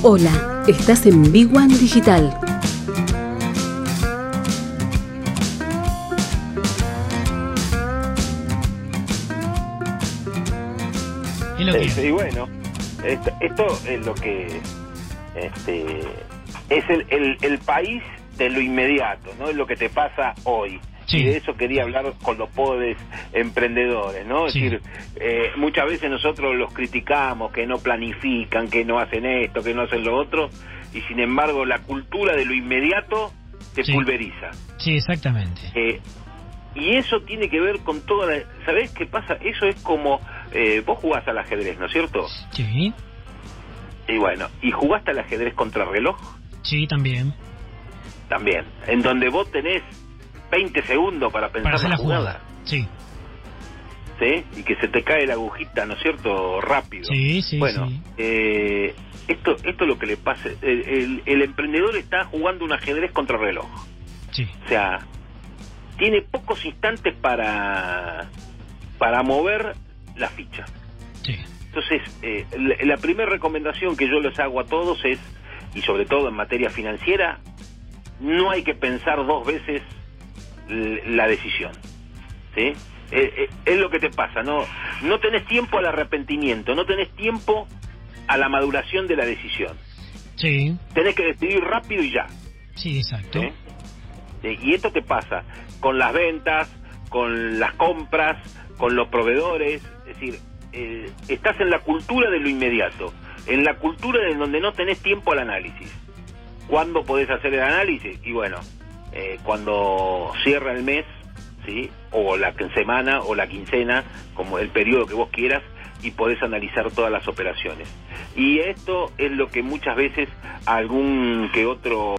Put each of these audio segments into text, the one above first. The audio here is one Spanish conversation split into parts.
Hola, estás en Big One Digital. Es lo que Eh, y bueno, esto, esto es lo que este, es el, el, el país de lo inmediato, ¿no? Es lo que te pasa hoy. Sí. Y de eso quería hablar con los pobres emprendedores, ¿no? Es decir, eh, muchas veces nosotros los criticamos, que no planifican, que no hacen esto, que no hacen lo otro, y sin embargo la cultura de lo inmediato te Sí. pulveriza. Sí, exactamente. Eh, y eso tiene que ver con toda la... ¿Sabés qué pasa? Eso es como... eh, vos jugás al ajedrez, ¿no es cierto? Sí, Y bueno, ¿y jugaste al ajedrez contra reloj? sí, también. También. En donde vos tenés 20 segundos para pensar Para la jugada. jugada. Sí, ¿Sí? Y que se te cae la agujita, ¿no es cierto? Rápido. sí, sí. bueno, sí. eh, esto, esto es lo que le pasa. El, el- el emprendedor está jugando un ajedrez contra reloj. Sí, O sea, tiene pocos instantes para, para mover la ficha. sí. Entonces, eh, la, la primera recomendación que yo les hago a todos es, y sobre todo en materia financiera, no hay que pensar dos veces la decisión. ¿Sí? Eh, eh, es lo que te pasa, no, no tenés tiempo al arrepentimiento, no tenés tiempo a la maduración de la decisión. Sí, Tenés que decidir rápido y ya. sí, exacto. ¿sí? Y esto te pasa con las ventas, con las compras, con los proveedores, es decir, eh, estás en la cultura de lo inmediato, en la cultura de donde no tenés tiempo al análisis. ¿Cuándo podés hacer el análisis? Y bueno, eh, cuando cierra el mes, ¿sí? o la semana o la quincena, como el periodo que vos quieras, y podés analizar todas las operaciones. Y esto es lo que muchas veces algún que otro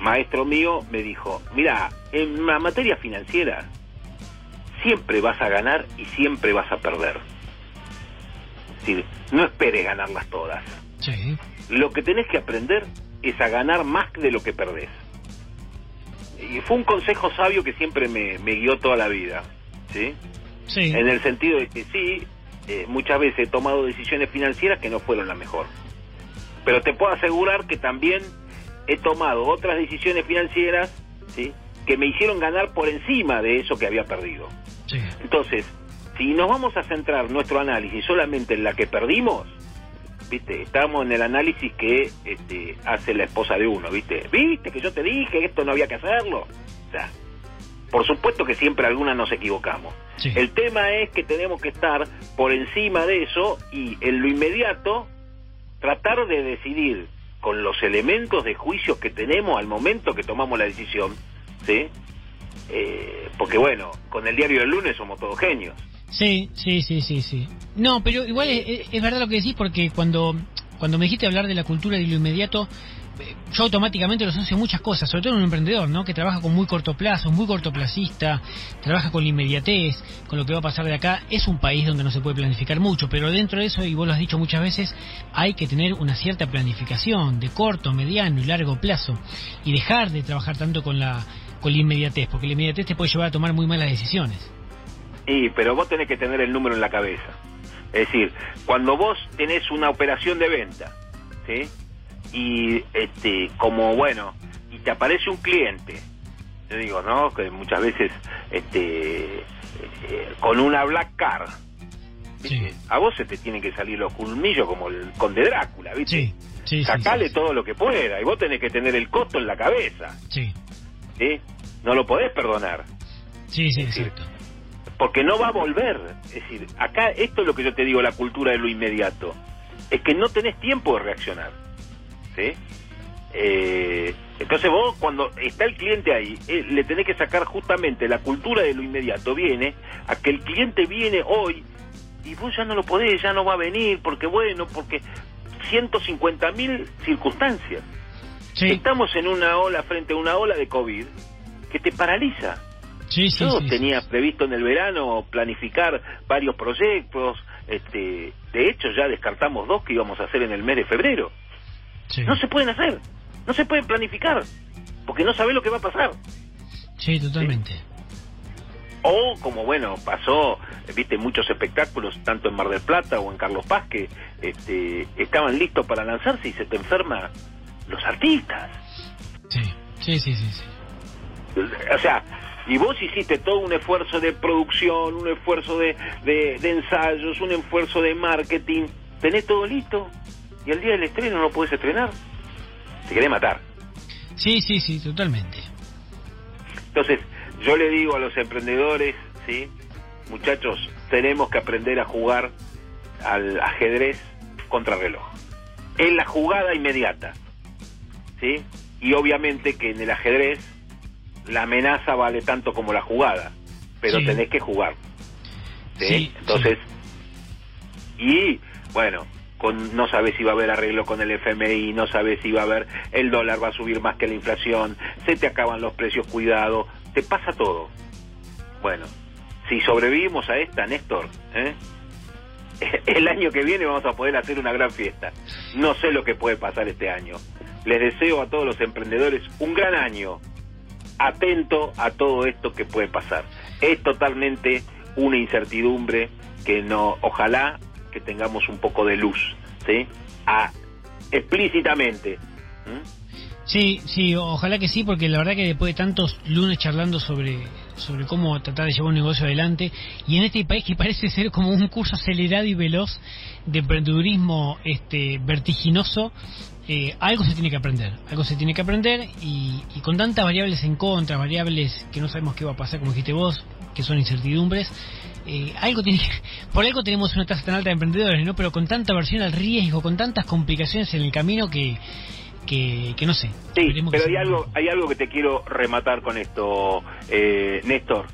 maestro mío me dijo, mira, en la materia financiera siempre vas a ganar y siempre vas a perder. Es decir, no esperes ganarlas todas. Sí, Lo que tenés que aprender es a ganar más de lo que perdés. Y fue un consejo sabio que siempre me, me guió toda la vida. ¿sí? sí. En el sentido de que sí, eh, muchas veces he tomado decisiones financieras que no fueron la mejor. Pero te puedo asegurar que también he tomado otras decisiones financieras ¿sí? que me hicieron ganar por encima de eso que había perdido. sí. Entonces, si nos vamos a centrar nuestro análisis solamente en la que perdimos, viste, estamos en el análisis que este, hace la esposa de uno, viste, viste que yo te dije que esto no había que hacerlo. O sea, por supuesto que siempre alguna nos equivocamos. Sí. El tema es que tenemos que estar por encima de eso y en lo inmediato tratar de decidir con los elementos de juicio que tenemos al momento que tomamos la decisión, ¿sí? Eh, porque bueno, con el diario del lunes somos todos genios. Sí, sí, sí, sí, sí. No, pero igual es, es- verdad lo que decís porque cuando, cuando me dijiste hablar de la cultura de lo inmediato, eh, yo automáticamente lo asocio muchas cosas, sobre todo en un emprendedor, ¿no? Que trabaja con muy corto plazo, muy cortoplacista, trabaja con la inmediatez, con lo que va a pasar de acá. Es un país donde no se puede planificar mucho, pero dentro de eso, y vos lo has dicho muchas veces, hay que tener una cierta planificación de corto, mediano y largo plazo y dejar de trabajar tanto con la, con la inmediatez, porque la inmediatez te puede llevar a tomar muy malas decisiones. Y, pero vos tenés que tener el número en la cabeza. Es decir, cuando vos tenés una operación de venta, ¿sí? Y, este, como, bueno, y te aparece un cliente, yo digo, ¿no? Que muchas veces, este, eh, con una Black Car. Sí. A vos se te tienen que salir los culmillos como el conde Drácula, ¿viste? Sí, sí. Sacale todo lo que pueda y vos tenés que tener el costo en la cabeza, Sí, ¿sí? No lo podés perdonar. sí, sí, Es decir, exacto. Porque no va a volver. Es decir, acá esto es lo que yo te digo, la cultura de lo inmediato. Es que no tenés tiempo de reaccionar. ¿Sí? Eh, entonces vos, cuando está el cliente ahí, eh, le tenés que sacar justamente la cultura de lo inmediato. Viene a que el cliente viene hoy y vos ya no lo podés, ya no va a venir, porque bueno, porque 150 mil circunstancias. Sí, Estamos en una ola, frente a una ola de COVID, que te paraliza. Sí, sí. Yo sí, tenía previsto en el verano planificar varios proyectos. Este, de hecho, ya descartamos dos que íbamos a hacer en el mes de febrero. No se pueden hacer, no se pueden planificar, porque no sabés lo que va a pasar. Sí, totalmente. O como bueno, pasó, viste, muchos espectáculos, tanto en Mar del Plata o en Carlos Paz, que este, estaban listos para lanzarse y se te enferma los artistas. Sí, sí, sí. sí. O sea, y vos hiciste todo un esfuerzo de producción, un esfuerzo de, de, de ensayos, un esfuerzo de marketing, tenés todo listo y el día del estreno no puedes estrenar. Te querés matar. Sí, sí, sí, totalmente. Entonces, yo le digo a los emprendedores, ¿sí? Muchachos, tenemos que aprender a jugar al ajedrez contra reloj. Es la jugada inmediata, ¿sí? Y obviamente que en el ajedrez la amenaza vale tanto como la jugada, pero Sí. tenés que jugar. ¿sí? Sí, Entonces, y bueno, con, no sabes si va a haber arreglo con el FMI, no sabes si va a haber, el dólar va a subir más que la inflación, se te acaban los precios, cuidado, te pasa todo. Bueno, si sobrevivimos a esta, Néstor, ¿eh? el año que viene vamos a poder hacer una gran fiesta. No sé lo que puede pasar este año. Les deseo a todos los emprendedores un gran año, atento a todo esto que puede pasar. Es totalmente una incertidumbre que no, ojalá que tengamos un poco de luz, ¿sí? A, explícitamente. Sí, sí, ojalá que sí, porque la verdad que después de tantos lunes charlando sobre, sobre cómo tratar de llevar un negocio adelante, y en este país que parece ser como un curso acelerado y veloz de emprendedurismo este, vertiginoso, eh, algo se tiene que aprender, algo se tiene que aprender, y, y con tantas variables en contra, variables que no sabemos qué va a pasar, como dijiste vos, que son incertidumbres, eh, algo tiene que- por algo tenemos una tasa tan alta de emprendedores, ¿no? Pero con tanta aversión al riesgo, con tantas complicaciones en el camino que, que, que no sé. Sí, pero hay algo, hay algo que te quiero rematar con esto, eh, Néstor.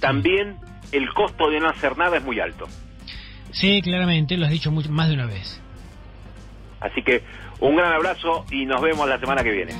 También el costo de no hacer nada es muy alto. Sí, claramente, lo has dicho mucho, más de una vez. Así que un gran abrazo y nos vemos la semana que viene.